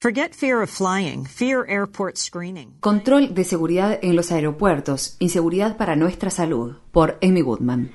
Forget fear of flying, fear airport screening. Control de seguridad en los aeropuertos, inseguridad para nuestra salud, por Amy Goodman.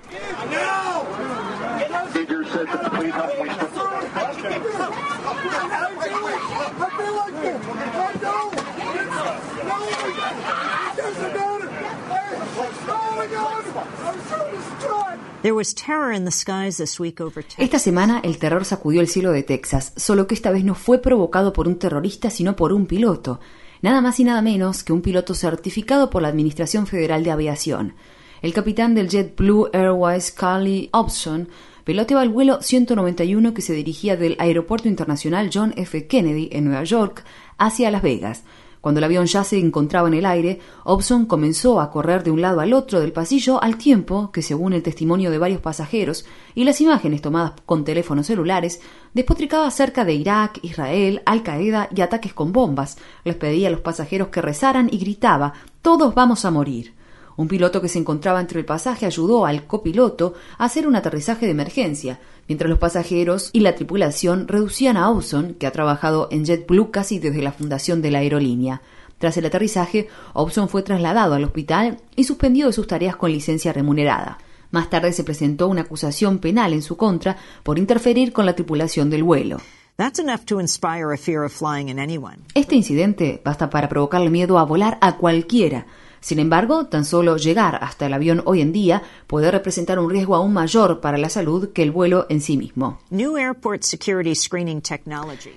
Esta semana el terror sacudió el cielo de Texas, solo que esta vez no fue provocado por un terrorista, sino por un piloto. Nada más y nada menos que un piloto certificado por la Administración Federal de Aviación. El capitán del JetBlue Airways, Carly Hobson, piloteaba el vuelo 191 que se dirigía del Aeropuerto Internacional John F. Kennedy en Nueva York hacia Las Vegas. Cuando el avión ya se encontraba en el aire, Hobson comenzó a correr de un lado al otro del pasillo al tiempo que, según el testimonio de varios pasajeros y las imágenes tomadas con teléfonos celulares, despotricaba acerca de Irak, Israel, Al Qaeda y ataques con bombas. Les pedía a los pasajeros que rezaran y gritaba Todos vamos a morir. Un piloto que se encontraba entre el pasaje ayudó al copiloto a hacer un aterrizaje de emergencia, mientras los pasajeros y la tripulación reducían a Hobson, que ha trabajado en JetBlue casi desde la fundación de la aerolínea. Tras el aterrizaje, Hobson fue trasladado al hospital y suspendido de sus tareas con licencia remunerada. Más tarde se presentó una acusación penal en su contra por interferir con la tripulación del vuelo. Este incidente basta para provocarle miedo a volar a cualquiera, sin embargo, tan solo llegar hasta el avión hoy en día puede representar un riesgo aún mayor para la salud que el vuelo en sí mismo.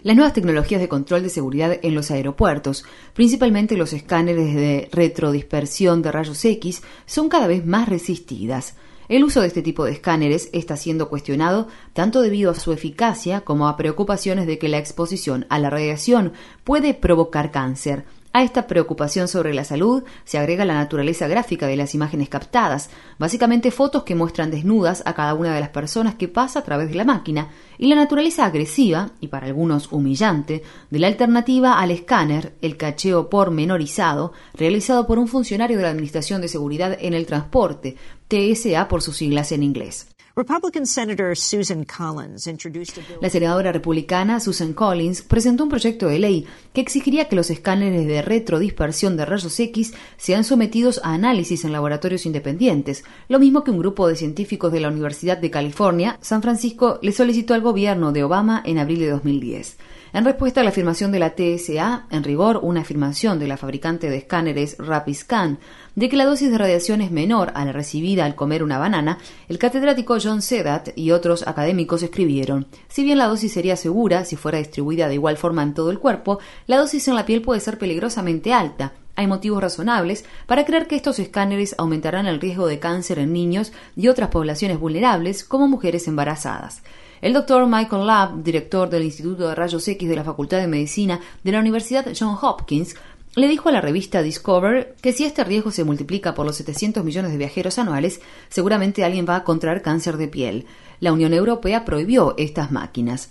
Las nuevas tecnologías de control de seguridad en los aeropuertos, principalmente los escáneres de retrodispersión de rayos X, son cada vez más resistidas. El uso de este tipo de escáneres está siendo cuestionado tanto debido a su eficacia como a preocupaciones de que la exposición a la radiación puede provocar cáncer. A esta preocupación sobre la salud se agrega la naturaleza gráfica de las imágenes captadas, básicamente fotos que muestran desnudas a cada una de las personas que pasa a través de la máquina, y la naturaleza agresiva, y para algunos humillante, de la alternativa al escáner, el cacheo pormenorizado, realizado por un funcionario de la Administración de Seguridad en el Transporte, TSA por sus siglas en inglés. La senadora republicana Susan Collins presentó un proyecto de ley que exigiría que los escáneres de retrodispersión de rayos X sean sometidos a análisis en laboratorios independientes, lo mismo que un grupo de científicos de la Universidad de California, San Francisco, le solicitó al gobierno de Obama en abril de 2010. En respuesta a la afirmación de la TSA, en rigor una afirmación de la fabricante de escáneres Rapiscan, de que la dosis de radiación es menor a la recibida al comer una banana, el catedrático John Sedat y otros académicos escribieron, si bien la dosis sería segura si fuera distribuida de igual forma en todo el cuerpo, la dosis en la piel puede ser peligrosamente alta, hay motivos razonables para creer que estos escáneres aumentarán el riesgo de cáncer en niños y otras poblaciones vulnerables como mujeres embarazadas. El doctor Michael Labb, director del Instituto de Rayos X de la Facultad de Medicina de la Universidad Johns Hopkins, le dijo a la revista Discover que si este riesgo se multiplica por los 700 millones de viajeros anuales, seguramente alguien va a contraer cáncer de piel. La Unión Europea prohibió estas máquinas.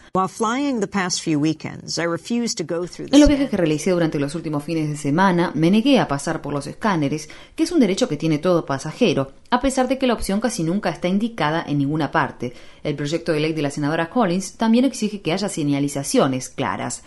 En los viajes que realicé durante los últimos fines de semana, me negué a pasar por los escáneres, que es un derecho que tiene todo pasajero, a pesar de que la opción casi nunca está indicada en ninguna parte. El proyecto de ley de la senadora Collins también exige que haya señalizaciones claras.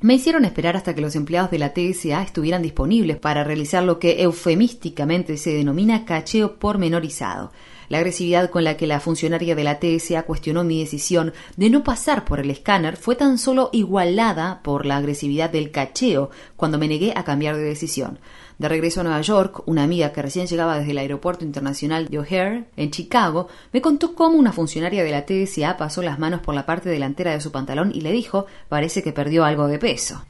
Me hicieron esperar hasta que los empleados de la TSA estuvieran disponibles para realizar lo que eufemísticamente se denomina cacheo pormenorizado. La agresividad con la que la funcionaria de la TSA cuestionó mi decisión de no pasar por el escáner fue tan solo igualada por la agresividad del cacheo cuando me negué a cambiar de decisión. De regreso a Nueva York, una amiga que recién llegaba desde el Aeropuerto Internacional de O'Hare, en Chicago, me contó cómo una funcionaria de la TSA pasó las manos por la parte delantera de su pantalón y le dijo, parece que perdió algo de peso.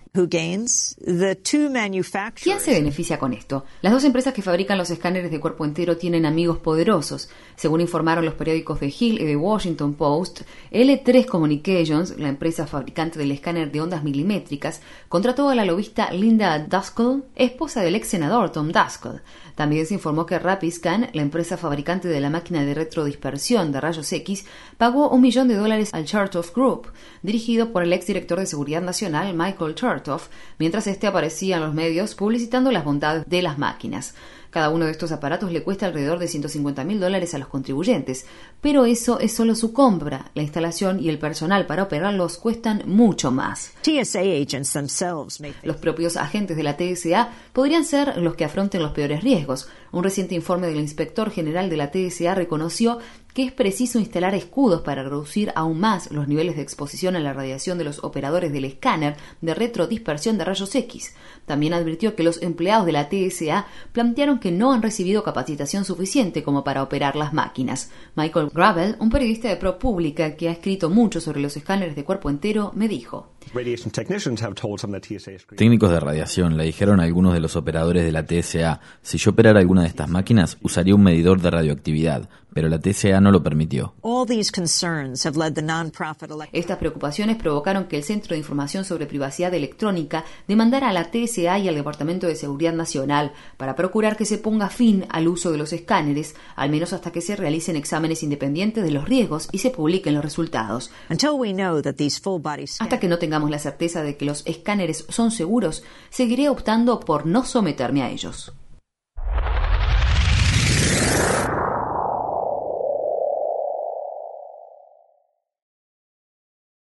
¿Quién se beneficia con esto? Las dos empresas que fabrican los escáneres de cuerpo entero tienen amigos poderosos. Según informaron los periódicos de Hill y de Washington Post, L3 Communications, la empresa fabricante del escáner de ondas milimétricas, contrató a la lobista Linda Duskull, esposa del ex senador Tom Duskull. También se informó que Rapiscan, la empresa fabricante de la máquina de retrodispersión de rayos X, pagó un millón de dólares al Chertoff Group, dirigido por el exdirector de Seguridad Nacional Michael Mientras este aparecía en los medios publicitando las bondades de las máquinas. Cada uno de estos aparatos le cuesta alrededor de 150 mil dólares a los contribuyentes, pero eso es solo su compra. La instalación y el personal para operarlos cuestan mucho más. Los propios agentes de la TSA podrían ser los que afronten los peores riesgos. Un reciente informe del inspector general de la TSA reconoció que es preciso instalar escudos para reducir aún más los niveles de exposición a la radiación de los operadores del escáner de retrodispersión de rayos X. También advirtió que los empleados de la TSA plantearon que no han recibido capacitación suficiente como para operar las máquinas. Michael Gravel, un periodista de ProPublica que ha escrito mucho sobre los escáneres de cuerpo entero, me dijo. Técnicos de radiación le dijeron a algunos de los operadores de la TSA, si yo operara alguna de estas máquinas, usaría un medidor de radioactividad, pero la TSA no lo permitió. Estas preocupaciones provocaron que el Centro de Información sobre Privacidad Electrónica demandara a la TSA y al Departamento de Seguridad Nacional para procurar que se ponga fin al uso de los escáneres, al menos hasta que se realicen exámenes independientes de los riesgos y se publiquen los resultados. Hasta que no la certeza de que los escáneres son seguros, seguiré optando por no someterme a ellos.